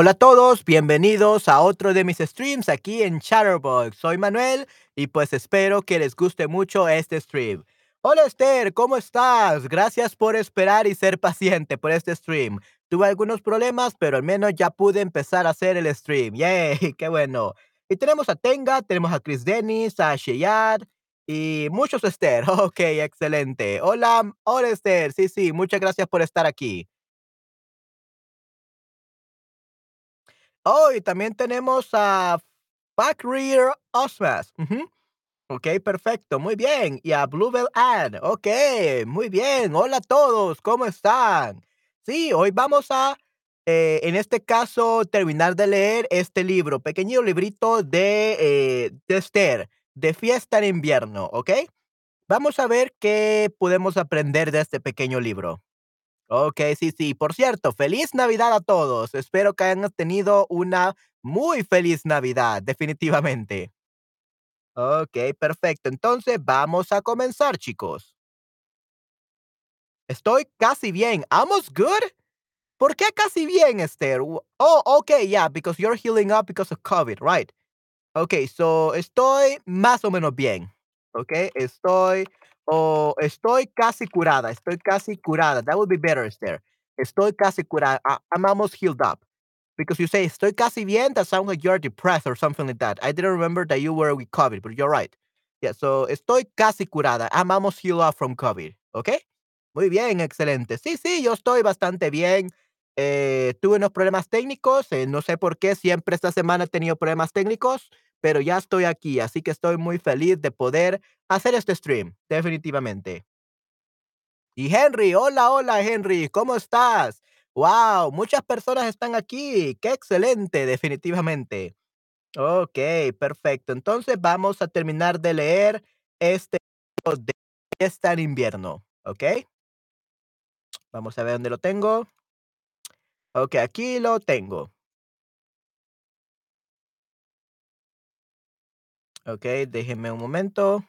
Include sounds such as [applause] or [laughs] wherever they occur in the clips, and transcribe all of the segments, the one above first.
Hola a todos, bienvenidos a otro de mis streams aquí en Chatterbox. Soy Manuel y pues espero que les guste mucho este stream. Hola Esther, ¿cómo estás? Gracias por esperar y ser paciente por este stream. Tuve algunos problemas, pero al menos ya pude empezar a hacer el stream. [laughs] ¡Yay! ¡Qué bueno! Y tenemos a Tenga, tenemos a Chris Dennis, a Sheyad y muchos Esther. [laughs] Ok, excelente. Hola, hola Esther. Sí, sí, muchas gracias por estar aquí. Oh, también tenemos a Rear Osmas. Ujú. Ok, perfecto, muy bien. Y a Bluebell Ann. Ok, muy bien. Hola a todos, ¿cómo están? Sí, hoy vamos a, eh, en este caso, terminar de leer este libro, pequeño librito de, eh, de Esther, de fiesta en invierno, ¿ok? Vamos a ver qué podemos aprender de este pequeño libro. Okey, sí, sí. Por cierto, feliz Navidad a todos. Espero que hayan tenido una muy feliz Navidad, definitivamente. Okey, perfecto. Entonces, vamos a comenzar, chicos. Estoy casi bien. ¿Almost good? ¿Por qué casi bien, Esther? Oh, okey, yeah, because you're healing up because of COVID, right. Okey, so estoy más o menos bien, okey. Estoy o estoy casi curada, estoy casi curada. That would be better, Esther. Estoy casi curada. I'm almost healed up. Because you say, "Estoy casi bien," that sounds like you're depressed or something like that. I didn't remember that you were with COVID, but you're right. Yeah, so estoy casi curada. I'm almost healed up from COVID, ¿okey? Muy bien, excelente. Sí, sí, yo estoy bastante bien. Eh, tuve unos problemas técnicos, eh, no sé por qué siempre esta semana he tenido problemas técnicos, pero ya estoy aquí, así que estoy muy feliz de poder hacer este stream, definitivamente. Y Henry, hola, hola Henry, ¿cómo estás? Wow, muchas personas están aquí, qué excelente, definitivamente. Okey, perfecto. Entonces vamos a terminar de leer este de Fiesta en invierno, ¿okey? Vamos a ver dónde lo tengo. Okey, aquí lo tengo. Okey, déjenme un momento.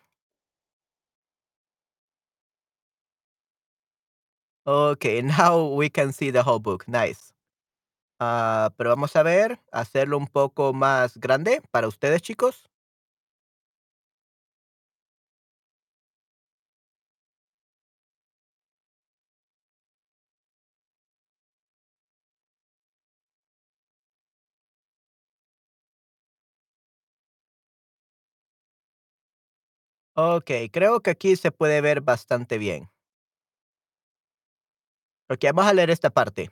Okey, [laughs] now we can see the whole book, nice. Ah, pero vamos a ver, hacerlo un poco más grande para ustedes, chicos. Okey, creo que aquí se puede ver bastante bien. Okey, vamos a leer esta parte.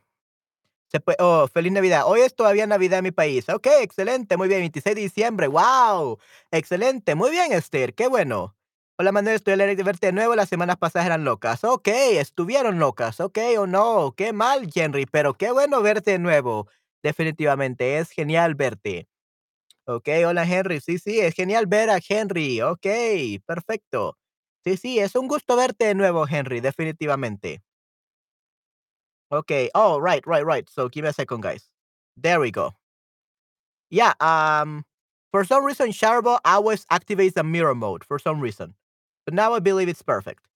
Oh, feliz Navidad. Hoy es todavía Navidad en mi país. Okey, excelente, muy bien, 26 de diciembre, ¡guau! Excelente, muy bien, Esther, qué bueno. Hola, Manuel, estoy alegre de verte de nuevo, las semanas pasadas eran locas. Okey, estuvieron locas, okey, oh, no, qué mal, Henry, pero qué bueno verte de nuevo. Definitivamente, es genial verte. Okey, hola, Henry, sí, sí, es genial ver a Henry. Okey, perfecto. Sí, sí, es un gusto verte de nuevo, Henry, definitivamente. Okay. Oh, right, right, right. So give me a second, guys. There we go. Yeah, um, for some reason, Shutterbot always activates the mirror mode for some reason. But now I believe it's perfect.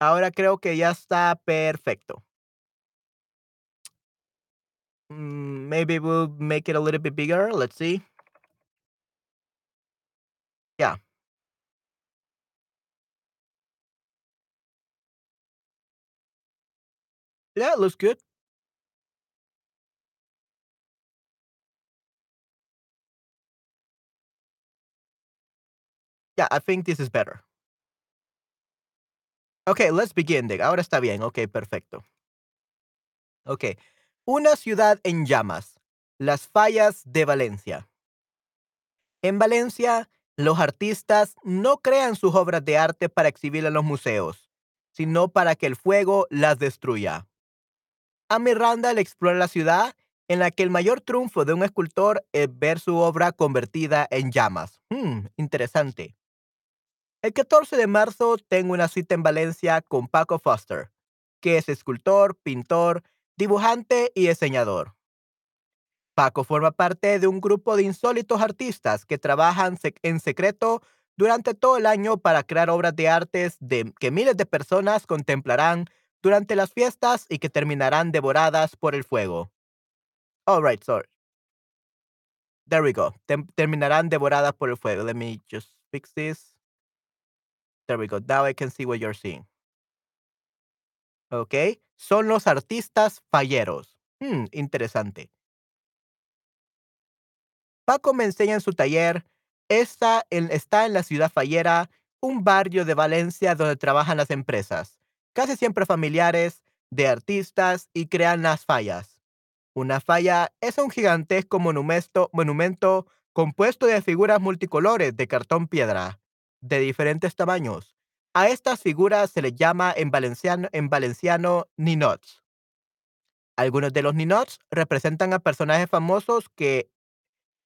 Ahora creo que ya está perfecto. Mm, maybe we'll make it a little bit bigger. Let's see. Yeah. Yeah, it looks good. Yeah, I think this is better. Okay, let's begin. Ahora está bien. Okay, perfecto. Okay. Una ciudad en llamas. Las fallas de Valencia. En Valencia, los artistas no crean sus obras de arte para exhibir en los museos, sino para que el fuego las destruya. Amy Randall explora la ciudad en la que el mayor triunfo de un escultor es ver su obra convertida en llamas. Hmm, interesante. El 14 de marzo tengo una cita en Valencia con Paco Foster, que es escultor, pintor, dibujante y diseñador. Paco forma parte de un grupo de insólitos artistas que trabajan en secreto durante todo el año para crear obras de artes que miles de personas contemplarán durante las fiestas y que terminarán devoradas por el fuego. All right, sorry. There we go. Terminarán devoradas por el fuego. Let me just fix this. There we go. Now I can see what you're seeing. Ok. Son los artistas falleros. Hmm, interesante. Paco me enseña en su taller. Esta en, está en la ciudad fallera, un barrio de Valencia donde trabajan las empresas, casi siempre familiares, de artistas y crean las fallas. Una falla es un gigantesco monumento, monumento compuesto de figuras multicolores de cartón piedra, de diferentes tamaños. A estas figuras se les llama en valenciano, en valenciano ninots. Algunos de los ninots representan a personajes famosos que,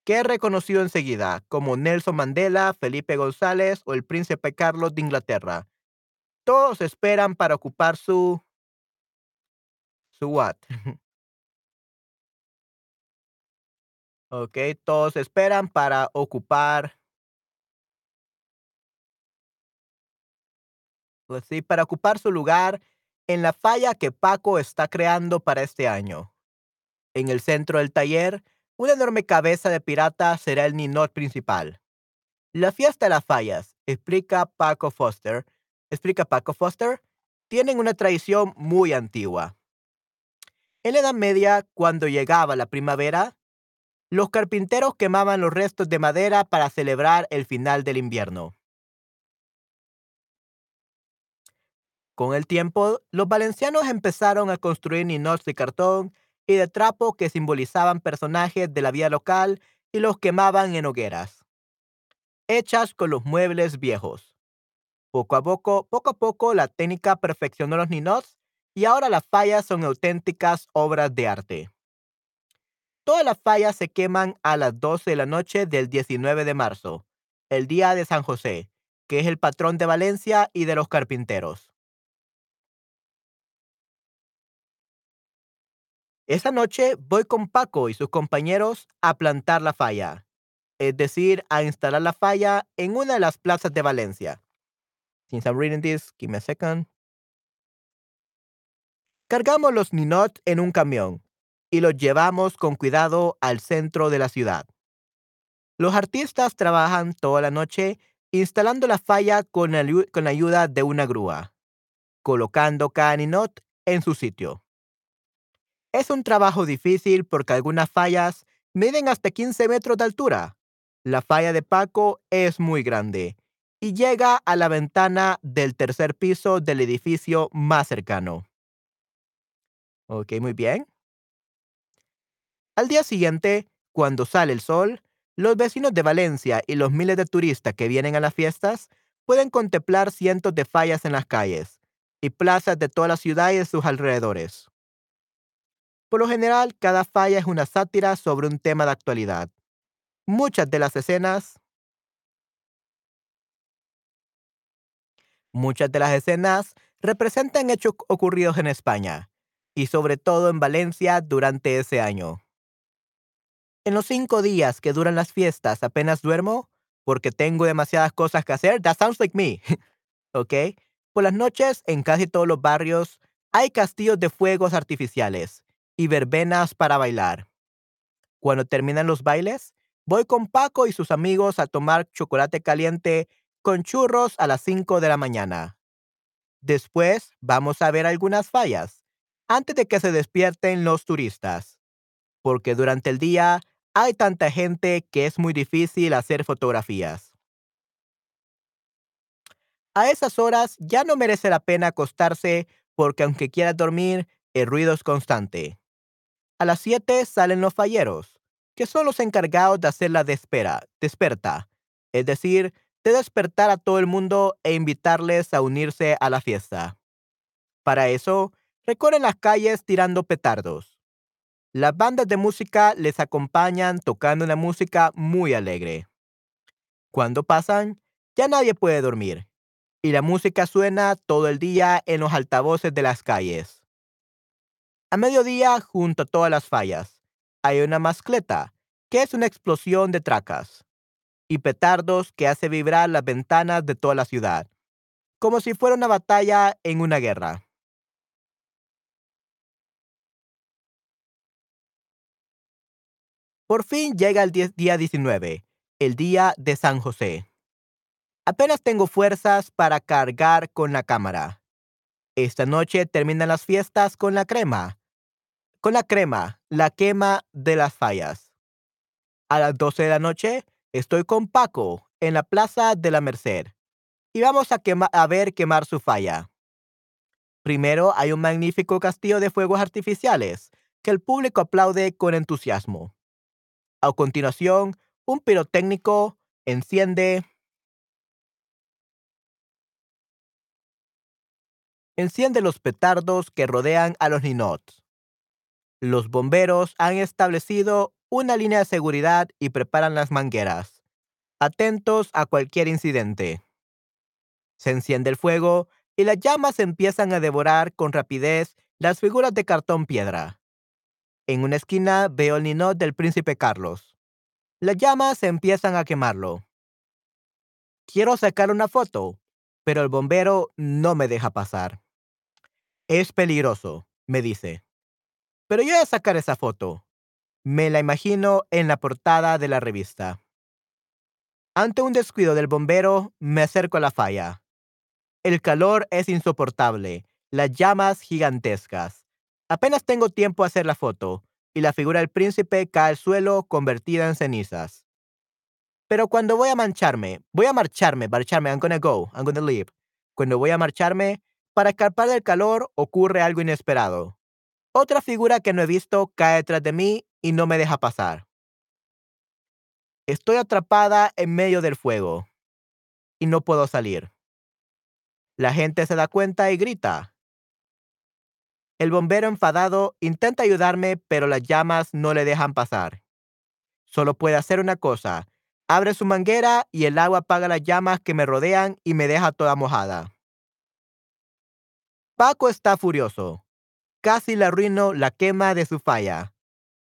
que he reconocido enseguida, como Nelson Mandela, Felipe González o el príncipe Carlos de Inglaterra. Todos esperan para ocupar su... su what? [laughs] Ok, todos esperan para ocupar. Pues sí, para ocupar su lugar en la falla que Paco está creando para este año. En el centro del taller, una enorme cabeza de pirata será el ninot principal. La fiesta de las fallas, explica Paco Foster, explica Paco Foster, tienen una tradición muy antigua. En la Edad Media, cuando llegaba la primavera, los carpinteros quemaban los restos de madera para celebrar el final del invierno. Con el tiempo, los valencianos empezaron a construir ninots de cartón y de trapo que simbolizaban personajes de la vida local y los quemaban en hogueras, hechas con los muebles viejos. Poco a poco, poco a poco, la técnica perfeccionó los ninots y ahora las fallas son auténticas obras de arte. Todas las fallas se queman a las 12 de la noche del 19 de marzo, el día de San José, que es el patrón de Valencia y de los carpinteros. Esa noche voy con Paco y sus compañeros a plantar la falla, es decir, a instalar la falla en una de las plazas de Valencia. Since I'm reading this, give me a second. Cargamos los ninot en un camión y los llevamos con cuidado al centro de la ciudad. Los artistas trabajan toda la noche instalando la falla con, con la ayuda de una grúa, colocando cada ninot en su sitio. Es un trabajo difícil porque algunas fallas miden hasta 15 metros de altura. La falla de Paco es muy grande y llega a la ventana del tercer piso del edificio más cercano. Ok, muy bien. Al día siguiente, cuando sale el sol, los vecinos de Valencia y los miles de turistas que vienen a las fiestas pueden contemplar cientos de fallas en las calles y plazas de toda la ciudad y sus alrededores. Por lo general, cada falla es una sátira sobre un tema de actualidad. Muchas de las escenas Muchas de las escenas representan hechos ocurridos en España y sobre todo en Valencia durante ese año. En los cinco días que duran las fiestas apenas duermo porque tengo demasiadas cosas que hacer. That sounds like me. [laughs] ¿Ok? Por las noches, en casi todos los barrios, hay castillos de fuegos artificiales y verbenas para bailar. Cuando terminan los bailes, voy con Paco y sus amigos a tomar chocolate caliente con churros a las 5 de la mañana. Después vamos a ver algunas fallas, antes de que se despierten los turistas, porque durante el día hay tanta gente que es muy difícil hacer fotografías. A esas horas ya no merece la pena acostarse porque aunque quieras dormir, el ruido es constante. A las 7 salen los falleros, que son los encargados de hacer la despera, desperta, es decir, de despertar a todo el mundo e invitarles a unirse a la fiesta. Para eso, recorren las calles tirando petardos. Las bandas de música les acompañan tocando una música muy alegre. Cuando pasan, ya nadie puede dormir, y la música suena todo el día en los altavoces de las calles. A mediodía, junto a todas las fallas, hay una mascleta, que es una explosión de tracas y petardos que hace vibrar las ventanas de toda la ciudad, como si fuera una batalla en una guerra. Por fin llega el día 19, el día de San José. Apenas tengo fuerzas para cargar con la cámara. Esta noche terminan las fiestas con la crema. Con la crema, la quema de las fallas. A las 12 de la noche estoy con Paco en la Plaza de la Merced y vamos a, ver quemar su falla. Primero hay un magnífico castillo de fuegos artificiales que el público aplaude con entusiasmo. A continuación, un pirotécnico enciende enciende los petardos que rodean a los ninots. Los bomberos han establecido una línea de seguridad y preparan las mangueras, atentos a cualquier incidente. Se enciende el fuego y las llamas empiezan a devorar con rapidez las figuras de cartón piedra. En una esquina veo el ninot del príncipe Carlos. Las llamas empiezan a quemarlo. Quiero sacar una foto, pero el bombero no me deja pasar. Es peligroso, me dice. Pero yo voy a sacar esa foto. Me la imagino en la portada de la revista. Ante un descuido del bombero, me acerco a la falla. El calor es insoportable, las llamas gigantescas. Apenas tengo tiempo a hacer la foto, y la figura del príncipe cae al suelo convertida en cenizas. Pero cuando voy a mancharme, voy a marcharme, marcharme, I'm gonna go, I'm gonna leave. Cuando voy a marcharme, para escapar del calor ocurre algo inesperado. Otra figura que no he visto cae detrás de mí y no me deja pasar. Estoy atrapada en medio del fuego y no puedo salir. La gente se da cuenta y grita. El bombero enfadado intenta ayudarme, pero las llamas no le dejan pasar. Solo puede hacer una cosa. Abre su manguera y el agua apaga las llamas que me rodean y me deja toda mojada. Paco está furioso. Casi le arruino la quema de su falla,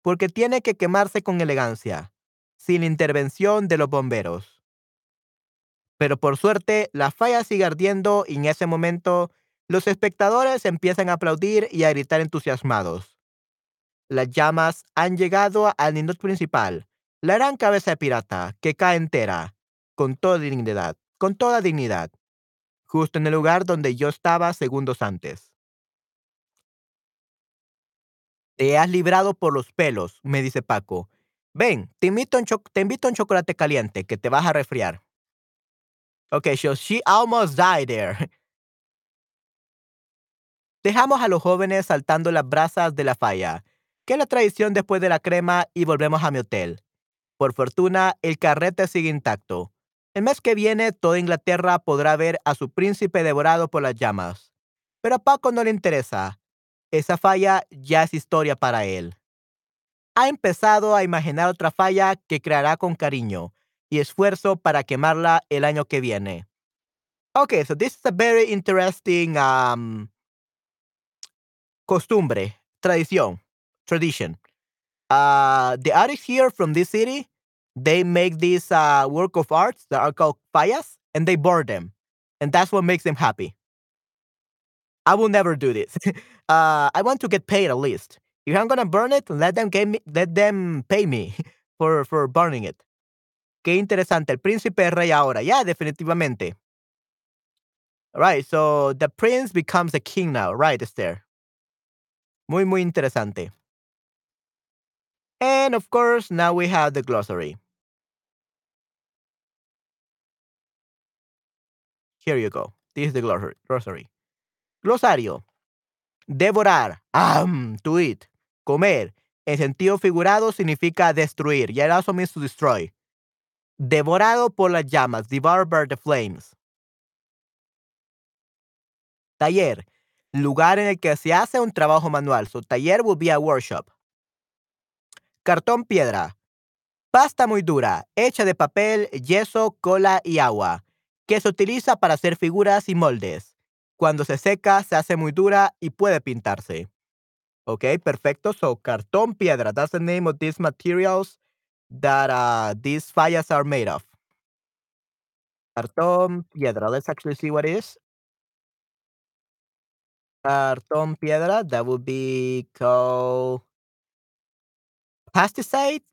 porque tiene que quemarse con elegancia, sin intervención de los bomberos. Pero por suerte, la falla sigue ardiendo y en ese momento los espectadores empiezan a aplaudir y a gritar entusiasmados. Las llamas han llegado al ninot principal, la gran cabeza de pirata, que cae entera, con toda dignidad, con toda dignidad, justo en el lugar donde yo estaba segundos antes. Te has librado por los pelos, me dice Paco. Ven, te invito a un, te invito un chocolate caliente que te vas a resfriar. Okay, so she almost died there. Dejamos a los jóvenes saltando las brasas de la falla, que la tradición después de la crema, y volvemos a mi hotel. Por fortuna, el carrete sigue intacto. El mes que viene, toda Inglaterra podrá ver a su príncipe devorado por las llamas. Pero a Paco no le interesa. Esa falla ya es historia para él. Ha empezado a imaginar otra falla que creará con cariño y esfuerzo para quemarla el año que viene. Okay, so this is a very interesting um, costumbre, tradición, tradition. Uh, the artists here from this city, they make this uh, work of arts that are called fallas, and they burn them, and that's what makes them happy. I will never do this. [laughs] uh, I want to get paid at least. If I'm gonna burn it, let them give me, let them pay me [laughs] for for burning it. Qué interesante. El príncipe es rey ahora. Ya, definitivamente. All right, so the prince becomes a king now, right, Esther? Muy, muy interesante. And of course, now we have the glossary. Here you go. This is the glossary. glossary. Devorar. Am, to eat. Comer. En sentido figurado significa destruir. Ya it also means to destroy. Devorado por las llamas. Devoured by the flames. Taller. Lugar en el que se hace un trabajo manual. So taller will be a workshop. Cartón piedra. Pasta muy dura, hecha de papel, yeso, cola y agua, que se utiliza para hacer figuras y moldes. Cuando se seca, se hace muy dura y puede pintarse. Ok, perfecto. So, cartón piedra. That's the name of these materials that uh, these fallas are made of. Cartón piedra. Let's actually see what it is. Cartón piedra. That would be called pesticide.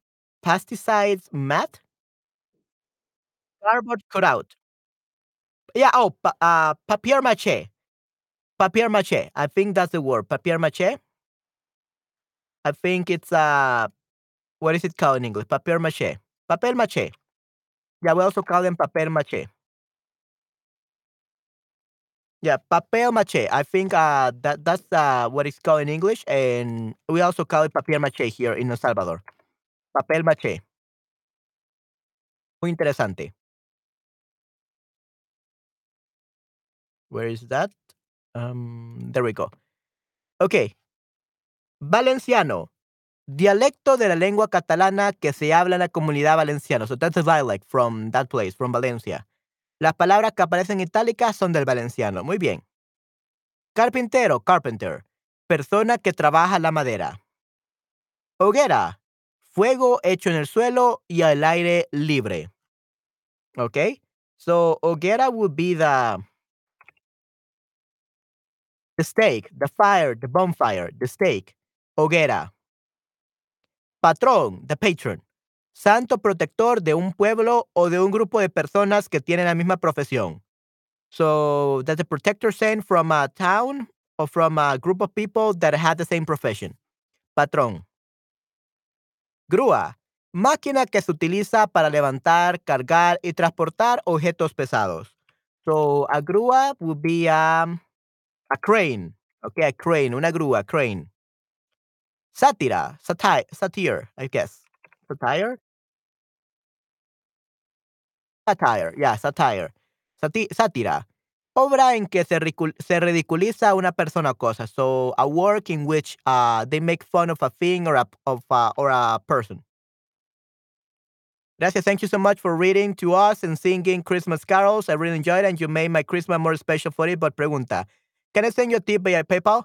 pesticides mat? Cardboard cutout. Yeah, oh, uh, papier mache. Papier mache. I think that's the word. Papier mache. I think it's uh what is it called in English? Papier mache. Papel mache. Yeah, we also call them papel mache. Yeah, papel mache. I think uh that that's uh what it's called in English, and we also call it papier mache here in El Salvador. Papel mache. Muy interesante. Where is that? Um, there we go. Okay. Valenciano. Dialecto de la lengua catalana que se habla en la comunidad valenciana. So that's a dialect from that place, from Valencia. Las palabras que aparecen itálicas son del valenciano. Muy bien. Carpintero, carpenter. Persona que trabaja la madera. Hoguera. Fuego hecho en el suelo y al aire libre. Okay? So hoguera would be the the stake, the fire, the bonfire, the stake. Hoguera. Patrón, the patron. Santo protector de un pueblo o de un grupo de personas que tienen la misma profesión. So that's a protector saint from a town or from a group of people that have the same profession. Patrón. Grúa. Máquina que se utiliza para levantar, cargar y transportar objetos pesados. So a grúa would be um, a crane. Okay, a crane, una grúa, crane. Sátira, satire, satire, I guess. Satire? Satire, yeah, satire. Sati sátira. Obra en que se, se ridiculiza una persona o cosa. So a work in which uh, they make fun of a thing or a of uh, or a person. Gracias. Thank you so much for reading to us and singing Christmas carols. I really enjoyed it, and you made my Christmas more special for it. But pregunta, can I send you a tip via PayPal?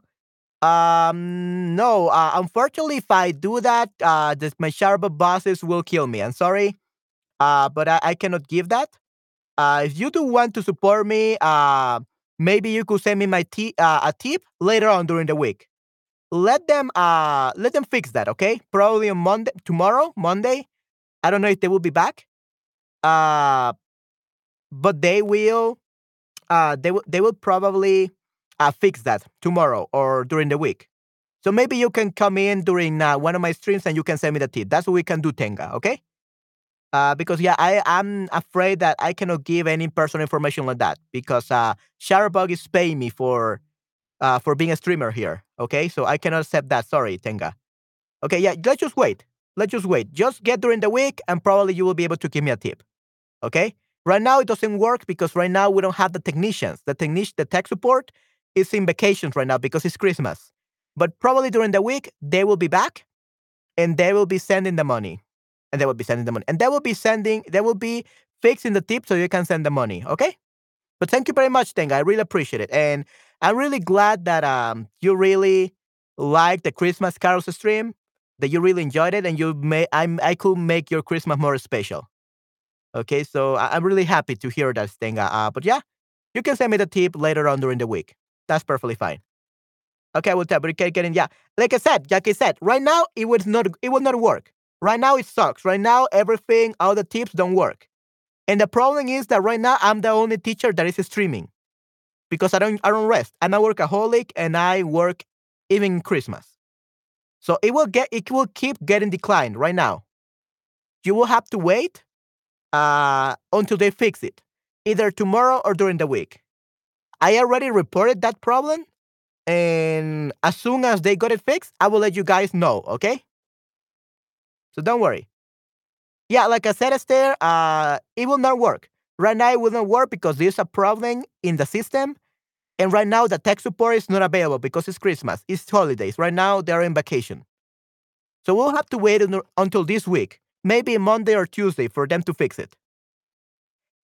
Um, no. Uh, unfortunately, if I do that, uh, this, my Sharba bosses will kill me. I'm sorry, uh, but I, I cannot give that. Uh, if you do want to support me, uh, maybe you could send me my t- uh, a tip later on during the week. Let them uh let them fix that, okay? Probably on Monday, tomorrow, Monday. I don't know if they will be back. Uh, but they will. Uh, they will. They will probably uh, fix that tomorrow or during the week. So maybe you can come in during uh, one of my streams and you can send me the tip. That's what we can do, Tenga. Okay. Uh, because yeah, I I'm afraid that I cannot give any personal information like that because uh, Shutterbug is paying me for uh, for being a streamer here. Okay, so I cannot accept that. Sorry, Tenga. Okay, yeah, let's just wait. Let's just wait. Just get during the week, and probably you will be able to give me a tip. Okay. Right now it doesn't work because right now we don't have the technicians. The technician, the tech support is in vacations right now because it's Christmas. But probably during the week they will be back, and they will be sending the money and they will be sending the money. And they will be sending, they will be fixing the tip so you can send the money. Okay. But thank you very much, Tenga. I really appreciate it. And I'm really glad that um you really liked the Christmas carols stream, that you really enjoyed it, and you may I'm I could make your Christmas more special. Okay, so I, am really happy to hear that, Tenga. Uh, but yeah, you can send me the tip later on during the week. That's perfectly fine. Okay, I will tell, but getting yeah. Like I said, like I said, right now it would not it will not work. Right now it sucks. Right now everything, all the tips don't work. And the problem is that right now I'm the only teacher that is streaming because I don't I don't rest. I'm a workaholic and I work even Christmas. So it will get it will keep getting declined right now. You will have to wait uh, until they fix it, either tomorrow or during the week. I already reported that problem, and as soon as they got it fixed, I will let you guys know. Okay. So don't worry. Yeah, like I said, Esther, uh, it will not work. Right now, it will not work because there's a problem in the system. And right now, the tech support is not available because it's Christmas, it's holidays. Right now, they're in vacation. So we'll have to wait until this week, maybe Monday or Tuesday, for them to fix it.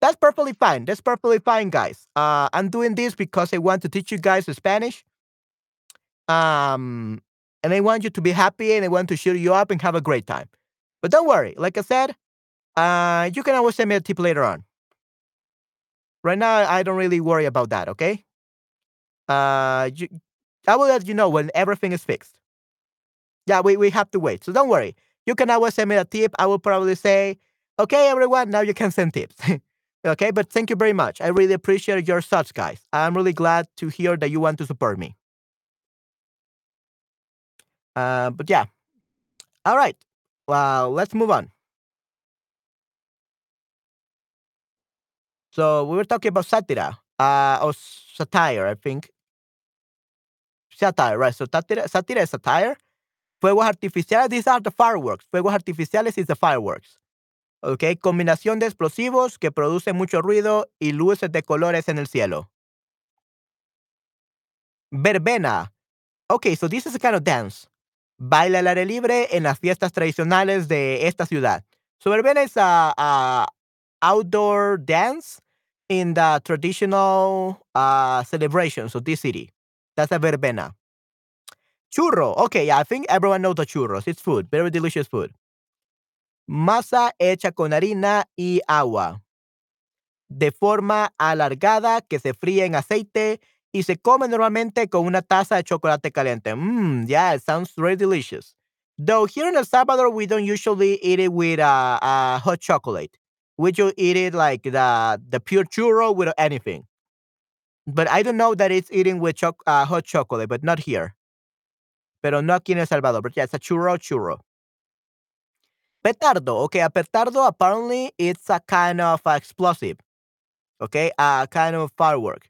That's perfectly fine. That's perfectly fine, guys. Uh, I'm doing this because I want to teach you guys Spanish. Um, and I want you to be happy and I want to cheer you up and have a great time. But don't worry, like I said, uh, you can always send me a tip later on. Right now, I don't really worry about that. Okay. Uh, you, I will let you know when everything is fixed. Yeah, we, we have to wait. So don't worry. you can always send me a tip. I will probably say, okay, everyone, now you can send tips. [laughs] okay, but thank you very much. I really appreciate your thoughts, guys. I'm really glad to hear that you want to support me. Uh, but yeah. All right. Well, let's move on. So we were talking about satire, uh, or satire, I think. Satire, right? So satire, satire is satire. Fuegos artificiales, these are the fireworks. Fuegos artificiales is the fireworks. Okay, combinación de explosivos que produce mucho ruido y luces de colores en el cielo. Verbena. Okay, so this is a kind of dance. Baila al aire libre en las fiestas tradicionales de esta ciudad. So verbena is a, outdoor dance in the traditional uh, celebrations of this city. That's a verbena. Churro. Okay, I think everyone knows the churros. It's food, very delicious food. Masa hecha con harina y agua. De forma alargada que se fríe en aceite y se come normalmente con una taza de chocolate caliente. Mmm, yeah, it sounds very delicious. Though here in El Salvador, we don't usually eat it with uh, uh, hot chocolate. We just eat it like the the pure churro with anything. But I don't know that it's eating with cho- uh, hot chocolate, but not here. Pero no aquí en El Salvador. But yeah, it's a churro churro. Petardo. Okay, a petardo apparently it's a kind of explosive. Okay, a kind of firework.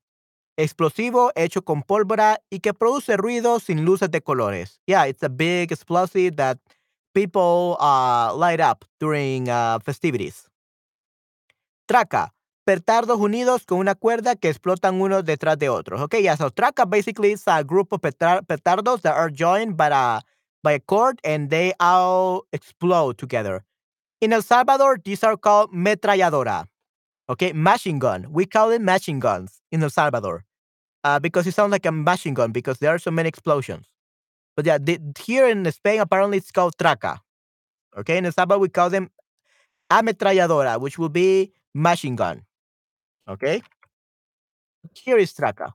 Explosivo hecho con pólvora y que produce ruido sin luces de colores. Yeah, it's a big explosive that people uh, light up during uh, festivities. Traca. Petardos unidos con una cuerda que explotan unos detrás de otros. Okay, yeah, so traca basically is a group of petardos that are joined by a, by a cord and they all explode together. In El Salvador, these are called metralladora. Okay, machine gun. We call it machine guns in El Salvador uh, because it sounds like a machine gun because there are so many explosions. But yeah, the, here in Spain, apparently it's called traca. Okay, in El Salvador, we call them ametralladora, which will be machine gun. Okay? Here is Traca.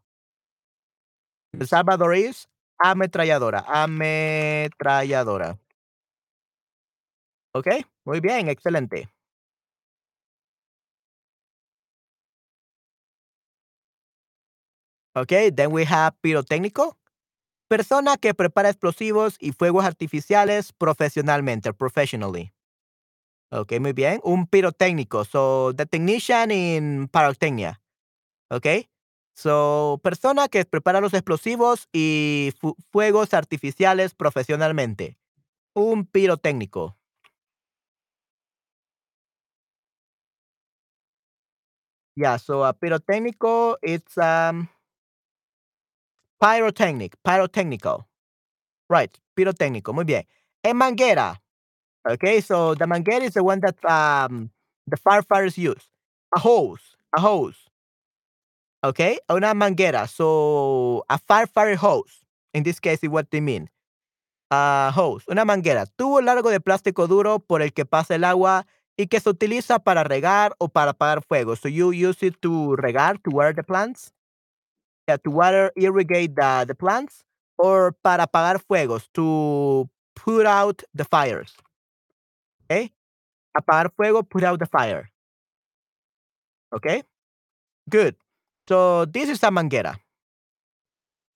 El Salvador is ametralladora. Ametralladora. Ok, muy bien, excelente. Okay, then we have pirotécnico. Persona que prepara explosivos y fuegos artificiales profesionalmente, professionally. Ok, muy bien. Un pirotécnico. So, the technician in pyrotechnia. Ok. So, persona que prepara los explosivos y fuegos artificiales profesionalmente. Un pirotécnico. Yeah, so a pirotécnico, it's um pyrotechnic, pyrotechnical. Right, pirotécnico, muy bien. En manguera, Okay, so the manguera is the one that um, the firefighters use. A hose, a hose. Okay, una manguera. So a firefighter hose. In this case, is what they mean. A hose, una manguera. Tubo largo de plástico duro por el que pasa el agua y que se utiliza para regar o para apagar fuego. So you use it to regar, to water the plants. Yeah, to water, irrigate the, the plants. Or para apagar fuegos, to put out the fires. Okay. Apagar fuego, put out the fire. Okay. Good. So this is a manguera.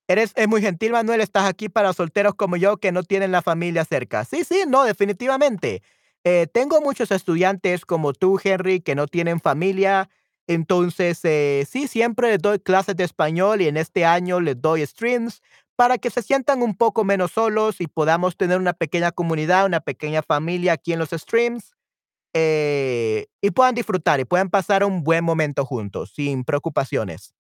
Eres es muy gentil, Manuel. Estás aquí para solteros como yo que no tienen la familia cerca. Sí, sí, no, definitivamente. Eh, tengo muchos estudiantes como tú, Henry, que no tienen familia. Entonces, eh, sí, siempre les doy clases de español y en este año les doy streams para que se sientan un poco menos solos y podamos tener una pequeña comunidad, una pequeña familia aquí en los streams eh, y puedan disfrutar y puedan pasar un buen momento juntos, sin preocupaciones.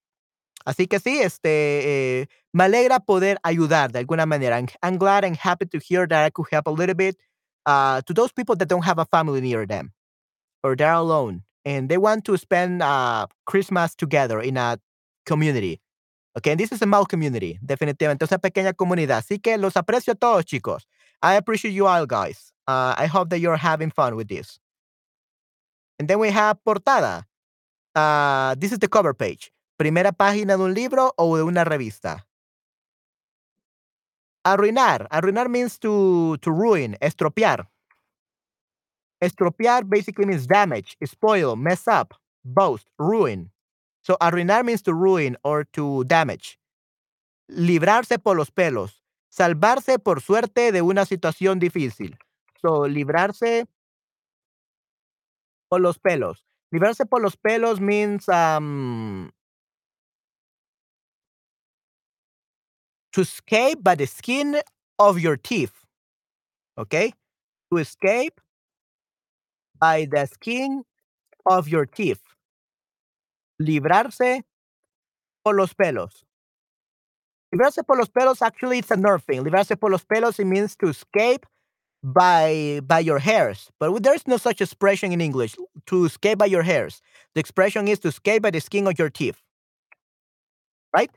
Así que sí, este, eh, me alegra poder ayudar de alguna manera. I'm, glad and happy to hear that I could help a little bit uh, to those people that don't have a family near them or they're alone and they want to spend uh, Christmas together in a community. Okay, this is a small community, definitivamente, una pequeña comunidad. Así que los aprecio a todos, chicos. I appreciate you all, guys. Uh, I hope that you're having fun with this. And then we have portada. Uh, this is the cover page. Primera página de un libro o de una revista. Arruinar. Arruinar means to, to ruin, estropear. Estropear basically means damage, spoil, mess up, boast, ruin. So arruinar means to ruin or to damage. Librarse por los pelos. Salvarse por suerte de una situación difícil. So librarse por los pelos. Librarse por los pelos means um, to escape by the skin of your teeth. Okay? To escape by the skin of your teeth. Librarse por los pelos. Librarse por los pelos, actually, it's a nerve thing. Librarse por los pelos, it means to escape by by your hairs. But there is no such expression in English. To escape by your hairs. The expression is to escape by the skin of your teeth. Right?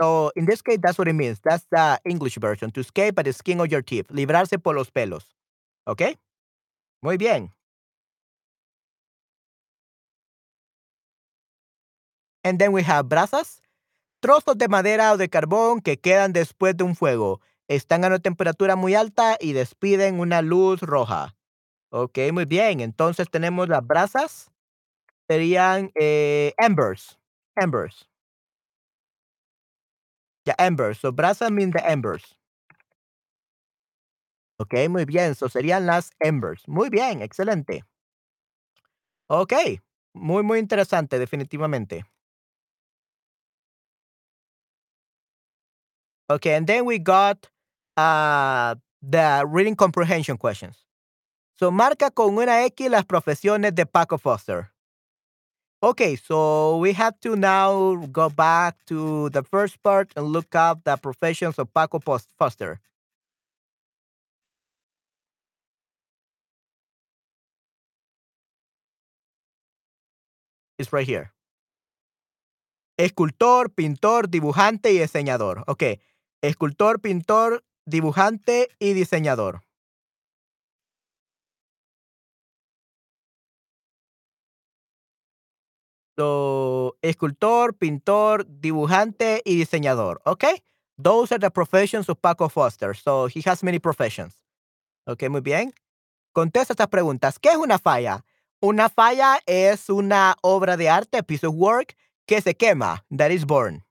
So in this case, that's what it means. That's the English version. To escape by the skin of your teeth. Librarse por los pelos. Okay? Muy bien. And then we have brasas, trozos de madera o de carbón que quedan después de un fuego. Están a una temperatura muy alta y despiden una luz roja. Ok, muy bien. Entonces tenemos las brasas. Serían eh, embers. Embers. Ya, embers. So brasas mean the embers. Ok, muy bien. So serían las embers. Muy bien, excelente. Ok, muy, muy interesante, definitivamente. Okay, and then we got uh, the reading comprehension questions. So marca con una X las profesiones de Paco Foster. Okay, so we have to now go back to the first part and look up the professions of Paco Foster. It's right here. Escultor, pintor, dibujante y diseñador. Okay. Escultor, pintor, dibujante y diseñador. So, escultor, pintor, dibujante y diseñador. Okay? Those are the professions of Paco Foster. So he has many professions. Ok, muy bien. Contesta estas preguntas. ¿Qué es una falla? Una falla es una obra de arte, piece of work, que se quema, that is born.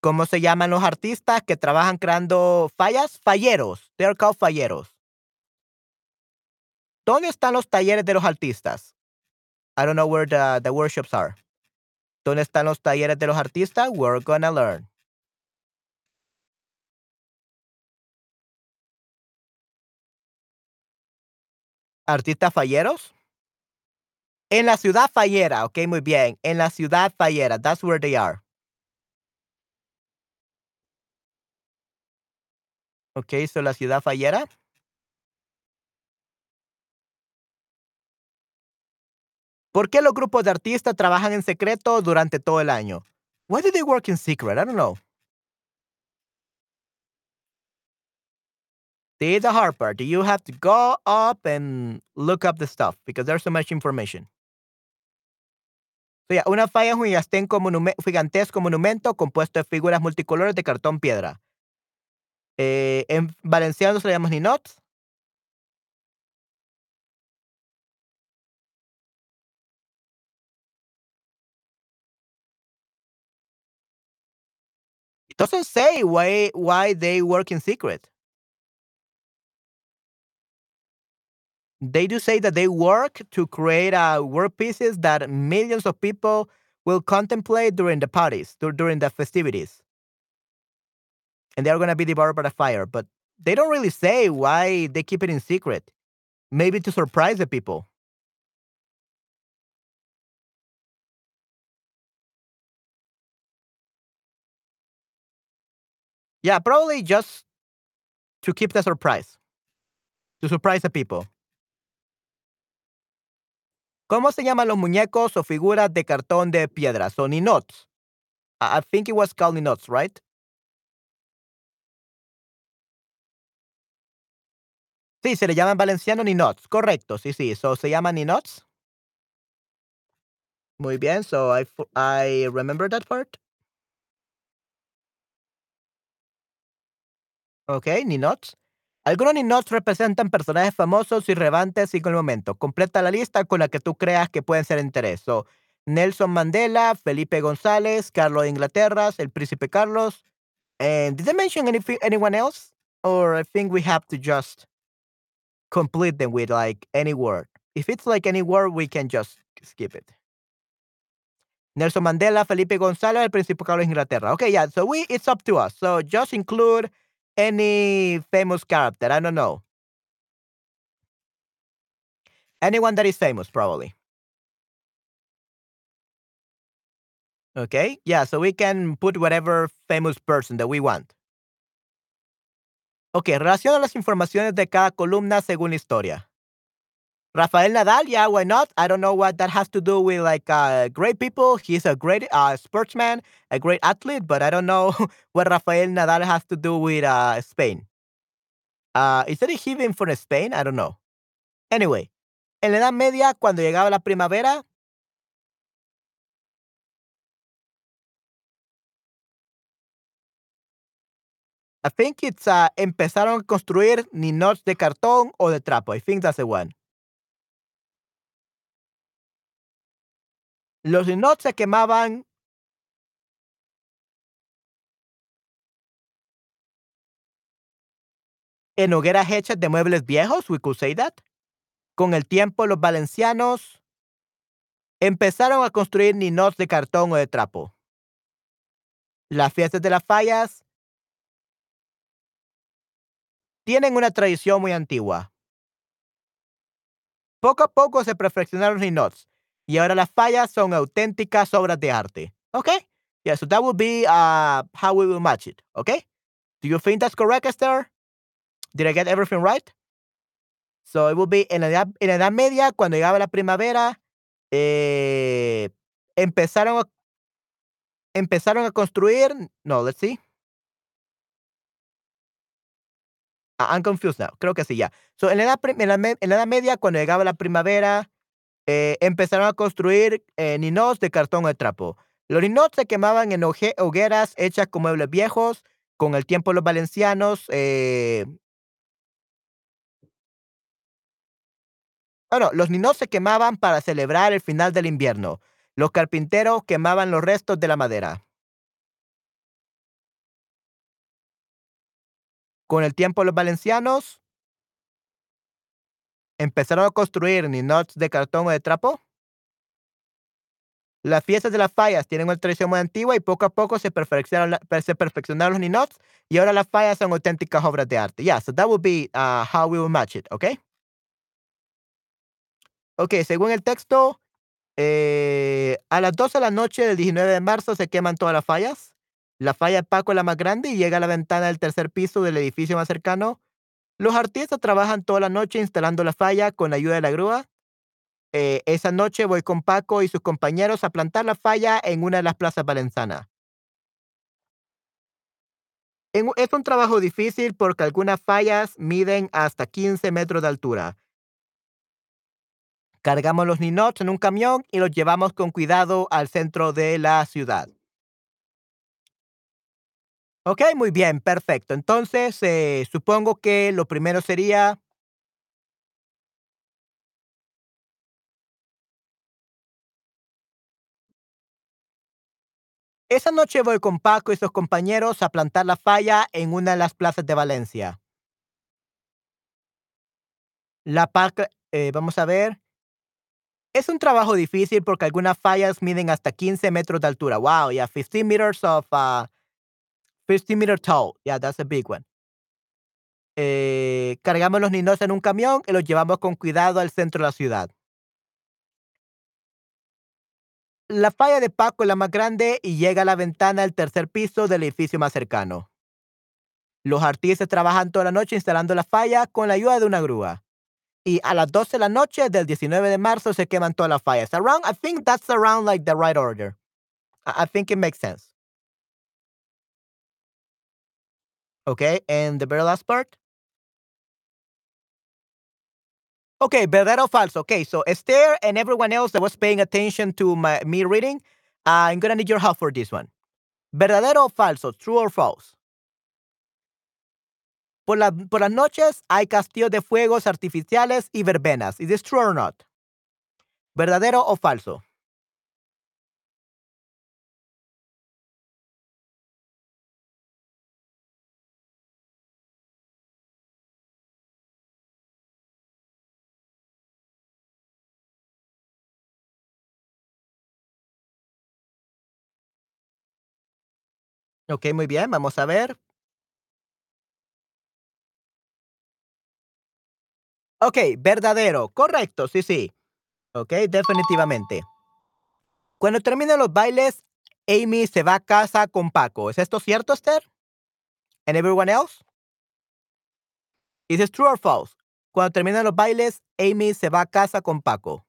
¿Cómo se llaman los artistas que trabajan creando fallas? Falleros. They are called falleros. ¿Dónde están los talleres de los artistas? I don't know where the, the workshops are. ¿Dónde están los talleres de los artistas? We're gonna learn. ¿Artistas falleros? En la ciudad fallera, ok, muy bien. En la ciudad fallera, that's where they are. Ok, so la ciudad fallera. ¿Por qué los grupos de artistas trabajan en secreto durante todo el año? Why do they work in secret? I don't know. The hard part. You have to go up and look up the stuff because there's so much information. So yeah, una falla es un gigantesco monumento compuesto de figuras multicolores de cartón piedra. Eh, en valenciano se le llama ninots. It doesn't say why why they work in secret. They do say that they work to create uh, work pieces that millions of people will contemplate during the parties, during the festivities and they are going to be devoured by the fire. But they don't really say why they keep it in secret. Maybe to surprise the people. Yeah, probably just to keep the surprise. To surprise the people. ¿Cómo se llaman los muñecos o figuras de cartón de piedra? So ninots. I think it was called ninots, right? Sí, se le llaman valenciano ninots, correcto, sí, sí, so se llaman ninots. Muy bien, so I, I remember that part. Okay, ninots. Algunos ninots representan personajes famosos y relevantes en el momento. Completa la lista con la que tú creas que pueden ser interés. So, Nelson Mandela, Felipe González, Carlos de Inglaterra, el príncipe Carlos. And did they mention anything, anyone else? Or I think we have to just complete them with like any word. If it's like any word, we can just skip it. Nelson Mandela, Felipe González, el príncipe Carlos Inglaterra. Okay, yeah. So we, it's up to us. So just include any famous character. I don't know. Anyone that is famous, probably. Okay, yeah, so we can put whatever famous person that we want. Ok, relaciona las informaciones de cada columna según la historia. Rafael Nadal, yeah, why not? I don't know what that has to do with like uh, great people. He's a great uh, sportsman, a great athlete, but I don't know [laughs] what Rafael Nadal has to do with uh, Spain. Uh, is it even from Spain? I don't know. Anyway, en la Edad Media, cuando llegaba la primavera, I think it's uh, empezaron a construir ninots de cartón o de trapo. I think that's the one. Los ninots se quemaban en hogueras hechas de muebles viejos, we could say that. Con el tiempo, los valencianos empezaron a construir ninots de cartón o de trapo. Las fiestas de las fallas tienen una tradición muy antigua. Poco a poco se perfeccionaron los ninots y ahora las fallas son auténticas obras de arte. Okay? Yeah, so that would be uh, how we will match it. Okay? Do you think that's correct, Esther? Did I get everything right? So it will be en la edad, en la edad media, cuando llegaba la primavera, eh, empezaron empezaron a construir. No, let's see. I'm confused now. Creo que sí, ya. So, en, la edad, Media, cuando llegaba la primavera, eh, empezaron a construir eh, ninots de cartón o de trapo. Los ninots se quemaban en hogueras hechas con muebles viejos. Con el tiempo, los valencianos. Eh, los ninots se quemaban para celebrar el final del invierno. Los carpinteros quemaban los restos de la madera. Con el tiempo, los valencianos empezaron a construir ninots de cartón o de trapo. Las fiestas de las fallas tienen una tradición muy antigua y poco a poco se perfeccionaron, se perfeccionaron los ninots y ahora las fallas son auténticas obras de arte. Yeah, so that would be uh, how we will match it, okay? Ok, según el texto, eh, a las 12 de la noche del 19 de marzo se queman todas las fallas. La falla de Paco es la más grande y llega a la ventana del tercer piso del edificio más cercano. Los artistas trabajan toda la noche instalando la falla con la ayuda de la grúa. Eh, esa noche voy con Paco y sus compañeros a plantar la falla en una de las plazas valencianas. Es un trabajo difícil porque algunas fallas miden hasta 15 metros de altura. Cargamos los ninots en un camión y los llevamos con cuidado al centro de la ciudad. Ok, muy bien, perfecto. Entonces, eh, supongo que lo primero sería... Esa noche voy con Paco y sus compañeros a plantar la falla en una de las plazas de Valencia. La paca, eh, vamos a ver. Es un trabajo difícil porque algunas fallas miden hasta 15 metros de altura. Wow, yeah, 15 meters of uh, 50 meter tall. Yeah, that's a big one. Eh, cargamos los ninos en un camión y los llevamos con cuidado al centro de la ciudad. La falla de Paco es la más grande y llega a la ventana del tercer piso del edificio más cercano. Los artistas trabajan toda la noche instalando la falla con la ayuda de una grúa. Y a las 12 de la noche del 19 de marzo se queman todas las fallas. Around, I think that's around like the right order. I think it makes sense. Okay, and the very last part. Okay, verdadero falso. Okay, so Esther and everyone else that was paying attention to my, me reading, uh, I'm gonna need your help for this one. Verdadero o falso, true or false? Por, la, por las noches hay castillos de fuegos artificiales y verbenas. Is this true or not? ¿Verdadero o falso? Ok, muy bien, vamos a ver. Ok, verdadero, correcto, sí, sí. Ok, definitivamente. Cuando terminan los bailes, Amy se va a casa con Paco. ¿Es esto cierto, Esther? And everyone else? Is this true or false? Cuando terminan los bailes, Amy se va a casa con Paco.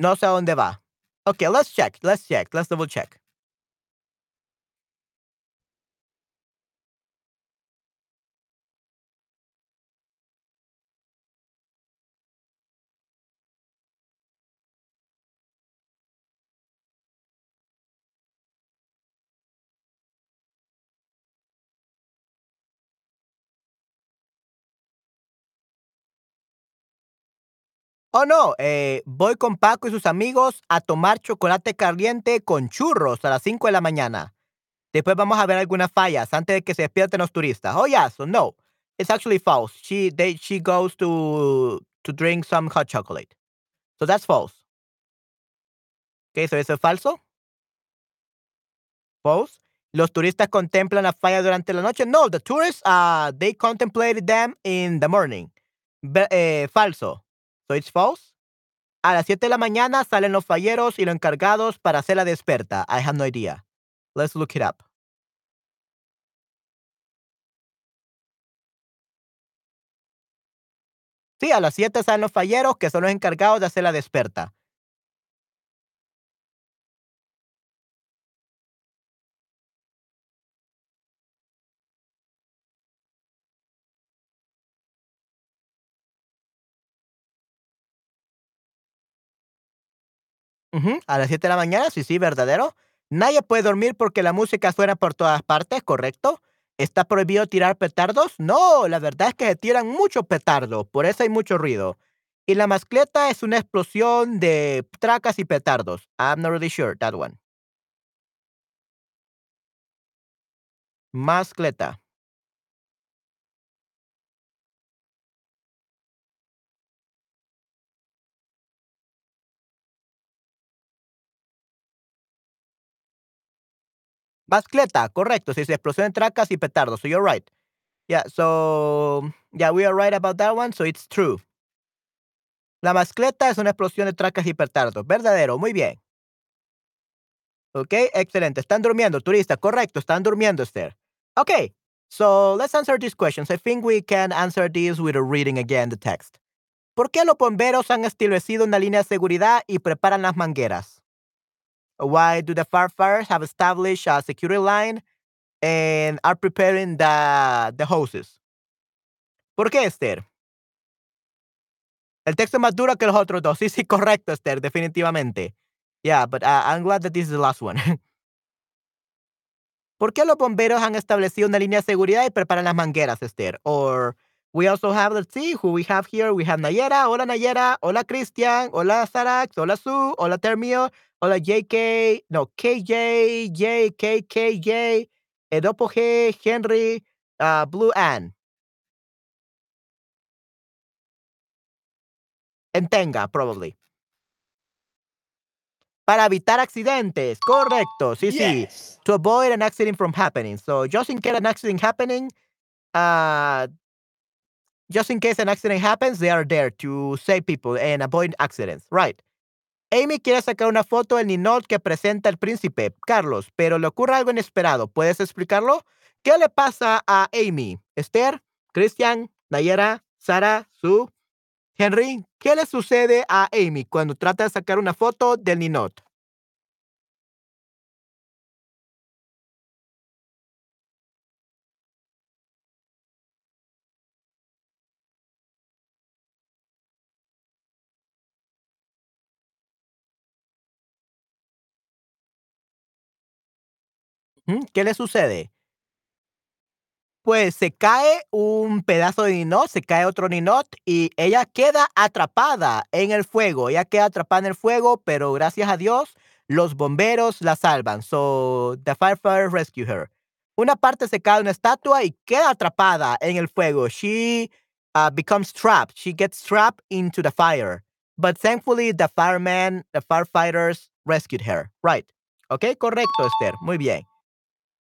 No sé a dónde va. Okay, let's check. Let's check. Let's double check. Oh, no, eh, voy con Paco y sus amigos a tomar chocolate caliente con churros a las 5 de la mañana. Después vamos a ver algunas fallas antes de que se despierten los turistas. Oh, yeah, so no. It's actually false. She, they, she goes to, to drink some hot chocolate. So that's false. Okay, so eso es falso. False. Los turistas contemplan la falla durante la noche. No, the tourists, uh, they contemplated them in the morning. Eh, falso. It's false. A las 7 de la mañana salen los falleros y los encargados para hacer la desperta. I have no idea. Let's look it up. Sí, a las 7 salen los falleros que son los encargados de hacer la desperta. A las 7 de la mañana, sí, sí, verdadero. Nadie puede dormir porque la música suena por todas partes, ¿correcto? ¿Está prohibido tirar petardos? No, la verdad es que se tiran mucho petardo, por eso hay mucho ruido. Y la mascleta es una explosión de tracas y petardos. I'm not really sure, that one. Mascleta. Mascleta, correcto. Sí, sí, explosión de tracas y petardos. So you're right. Yeah, so yeah, we are right about that one, so it's true. La mascleta es una explosión de tracas y petardos. Verdadero, muy bien. Ok, excelente. Están durmiendo, turista. Correcto, están durmiendo, Esther. Okay, so let's answer these questions. I think we can answer these with a reading again the text. ¿Por qué los bomberos han establecido una línea de seguridad y preparan las mangueras? Why do the firefighters have established a security line and are preparing the, the hoses? ¿Por qué, Esther? El texto es más duro que los otros dos. Sí, sí, correcto, Esther, definitivamente. Yeah, but uh, I'm glad that this is the last one. [laughs] ¿Por qué los bomberos han establecido una línea de seguridad y preparan las mangueras, Esther? Or we also have, let's see, who we have here. We have Nayera. Hola, Nayera. Hola, Christian. Hola, Sarax. Hola, Sue. Hola, Termio. Hola, JK. No, KJ, J, KKJ. Edopo G, Henry, uh, Blue Ann. En Tenga, probably. Para evitar accidentes. Correcto. Sí, sí. To avoid an accident from happening. So, just in case an accident happening, uh, just in case an accident happens, they are there to save people and avoid accidents. Right. Amy quiere sacar una foto del ninot que presenta el príncipe, Carlos, pero le ocurre algo inesperado. ¿Puedes explicarlo? ¿Qué le pasa a Amy? Esther, Christian, Nayera, Sara, Sue, Henry, ¿qué le sucede a Amy cuando trata de sacar una foto del ninot? ¿Qué le sucede? Pues se cae un pedazo de ninot, se cae otro ninot y ella queda atrapada en el fuego. Ella queda atrapada en el fuego, pero gracias a Dios los bomberos la salvan. So the firefighters rescue her. Una parte se cae una estatua y queda atrapada en el fuego. She uh, becomes trapped. She gets trapped into the fire. But thankfully the firemen, the firefighters rescued her. Right. Ok, correcto, Esther. Muy bien.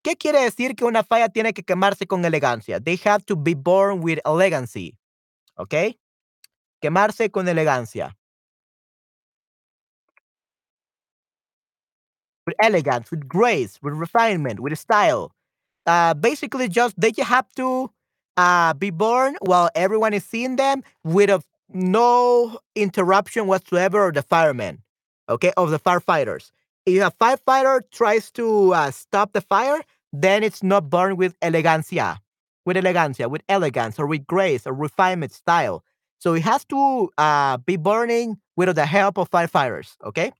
¿Qué quiere decir que una falla tiene que quemarse con elegancia? They have to be born with elegancy. ¿Ok? Quemarse con elegancia. With elegance, with grace, with refinement, with style. Uh, basically, just they have to uh, be born while everyone is seeing them with a, no interruption whatsoever of the firemen, okay, of the firefighters if a firefighter tries to uh, stop the fire, then it's not burned with elegancia, with elegancia, with elegance, or with grace, or refinement style. So it has to uh, be burning with the help of firefighters, ¿ok?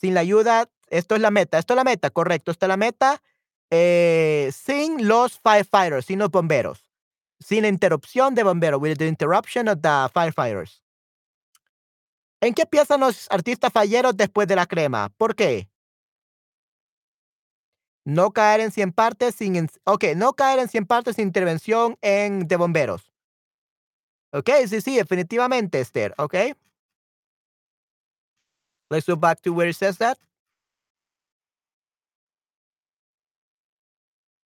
Sin la ayuda, esto es la meta, esto es la meta, correcto, esta es la meta. Eh, sin los firefighters, sin los bomberos, sin la interrupción de bomberos, with the interruption of the firefighters. ¿En qué piensan los artistas falleros después de la crema? ¿Por qué? No caer en 100 partes sin... Ok, no caer en 100 partes sin intervención en, de bomberos. Ok, sí, sí, definitivamente, Esther. Ok. Let's go back to where it says that.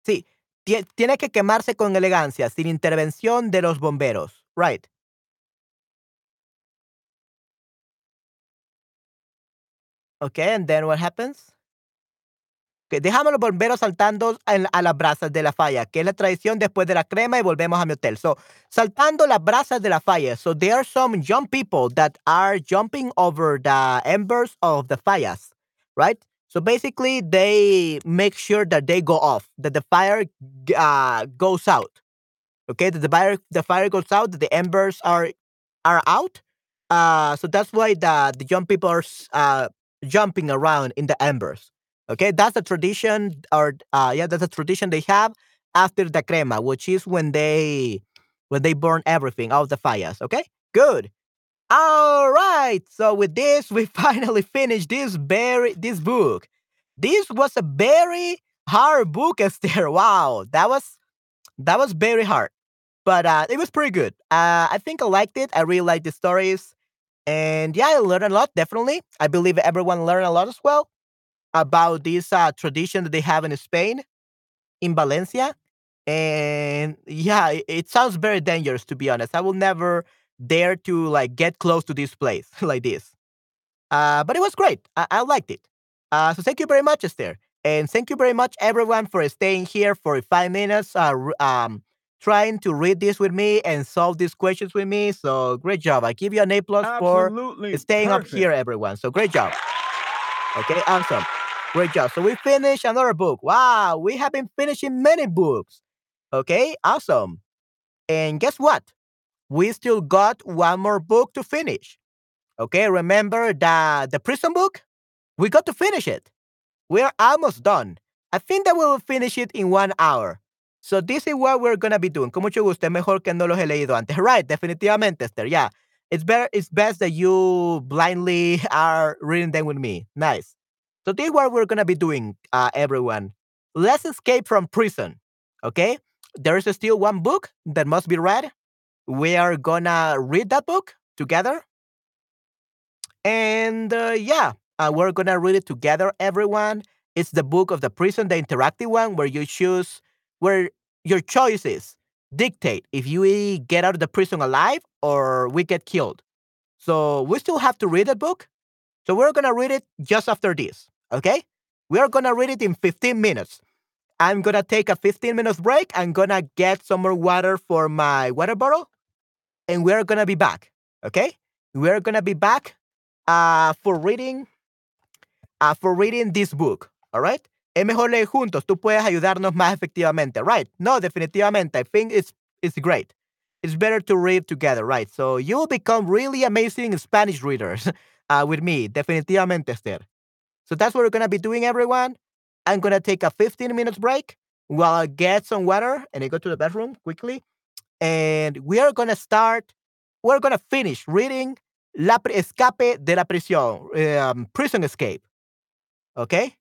Sí, tiene que quemarse con elegancia, sin intervención de los bomberos. Right. Okay, and then what happens? Que dejamos los bomberos saltando a las brasas de la falla, que es la tradición después de la crema y volvemos a mi hotel. So, saltando las brasas de la falla. So, there are some young people that are jumping over the embers of the fallas, right? So, basically, they make sure that they go off, that the fire uh, goes out. Okay, that the fire, the fire goes out, that the embers are are out. Uh, so that's why the, the young people are uh, jumping around in the embers. Okay, that's a tradition, or uh, yeah, that's a tradition they have after the crema, which is when they when they burn everything out the fires. Okay, good. All right. So with this, [laughs] we finally finished this very this book. This was a very hard book, [laughs] Esther. Wow, that was that was very hard, but uh, it was pretty good. Uh, I think I liked it. I really liked the stories. And yeah, I learned a lot, definitely. I believe everyone learned a lot as well about this uh, tradition that they have in Spain, in Valencia. And yeah, it, it sounds very dangerous, to be honest. I will never dare to like get close to this place [laughs] like this. Uh, but it was great. I, I liked it. Uh, so thank you very much, Esther. And thank you very much, everyone, for staying here for five minutes. Uh, um, trying to read this with me and solve these questions with me. So great job. I give you an A plus for staying Perfect. up here, everyone. So great job. Okay, awesome. Great job. So we finished another book. Wow, we have been finishing many books. Okay, awesome. And guess what? We still got one more book to finish. Okay, remember the the prison book? We got to finish it. We're almost done. I think that we will finish it in one hour. So this is what we're gonna be doing. Con mucho gusto. Mejor que no los he leído antes. Right, definitivamente, Esther. Yeah. It's better, it's best that you blindly [laughs] are reading them with me. Nice. So this is what we're gonna be doing, uh, everyone. Let's escape from prison. Okay? There is still one book that must be read. We are gonna read that book together. And uh, yeah, uh, we're gonna read it together, everyone. It's the book of the prison, the interactive one, where you choose where your choices dictate if you get out of the prison alive or we get killed. So we still have to read the book. So we're going to read it just after this. Okay? We are going to read it in 15 minutes. I'm going to take a 15 minutes break. I'm going to get some more water for my water bottle. And we're going to be back. Okay? We're going to be back uh, for reading uh, for reading this book. All right? Es mejor leer juntos, tú puedes ayudarnos más efectivamente, right? No, definitivamente. I think it's it's great. It's better to read together, right? So you'll become really amazing Spanish readers [laughs] uh, with me, definitivamente, Esther. So that's what we're gonna be doing, everyone. I'm gonna take a 15 minutes break while I get some water and I go to the bathroom quickly. And we are gonna start. We're gonna finish reading La Escape de la Prisión, um, Prison Escape. Okay.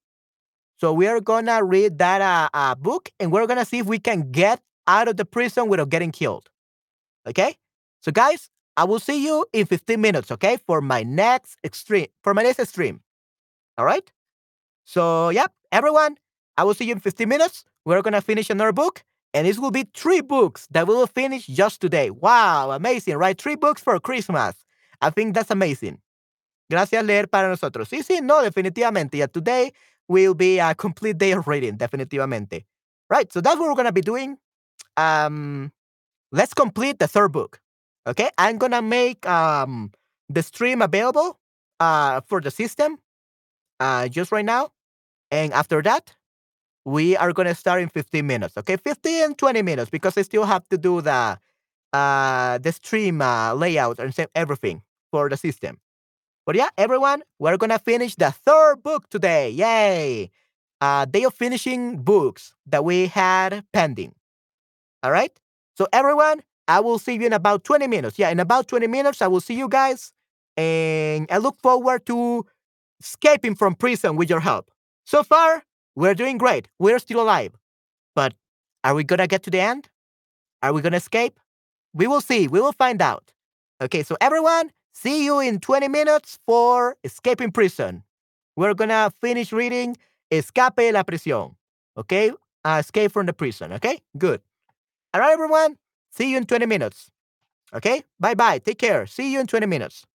So we are gonna read that uh, uh, book, and we're gonna see if we can get out of the prison without getting killed. Okay. So guys, I will see you in 15 minutes. Okay, for my next extreme, For my next stream. All right. So yeah, everyone, I will see you in 15 minutes. We're gonna finish another book, and this will be three books that we will finish just today. Wow, amazing, right? Three books for Christmas. I think that's amazing. Gracias, leer para nosotros. Sí, sí, no, definitivamente. Yeah, today will be a complete day of reading, definitivamente. Right, so that's what we're gonna be doing. Um, let's complete the third book. Okay, I'm gonna make um the stream available uh for the system uh just right now, and after that, we are gonna start in 15 minutes. Okay, 15 20 minutes because I still have to do the uh the stream uh, layout and everything for the system. But yeah, everyone, we're gonna finish the third book today. Yay! Uh, day of finishing books that we had pending. All right. So everyone, I will see you in about 20 minutes. Yeah, in about 20 minutes, I will see you guys. And I look forward to escaping from prison with your help. So far, we're doing great. We're still alive. But are we gonna get to the end? Are we gonna escape? We will see. We will find out. Okay, so everyone, See you in 20 minutes for Escaping Prison. We're gonna finish reading Escape la Prisión. Okay? Uh, escape from the prison. Okay? Good. All right, everyone. See you in 20 minutes. Okay? Bye bye. Take care. See you in 20 minutes.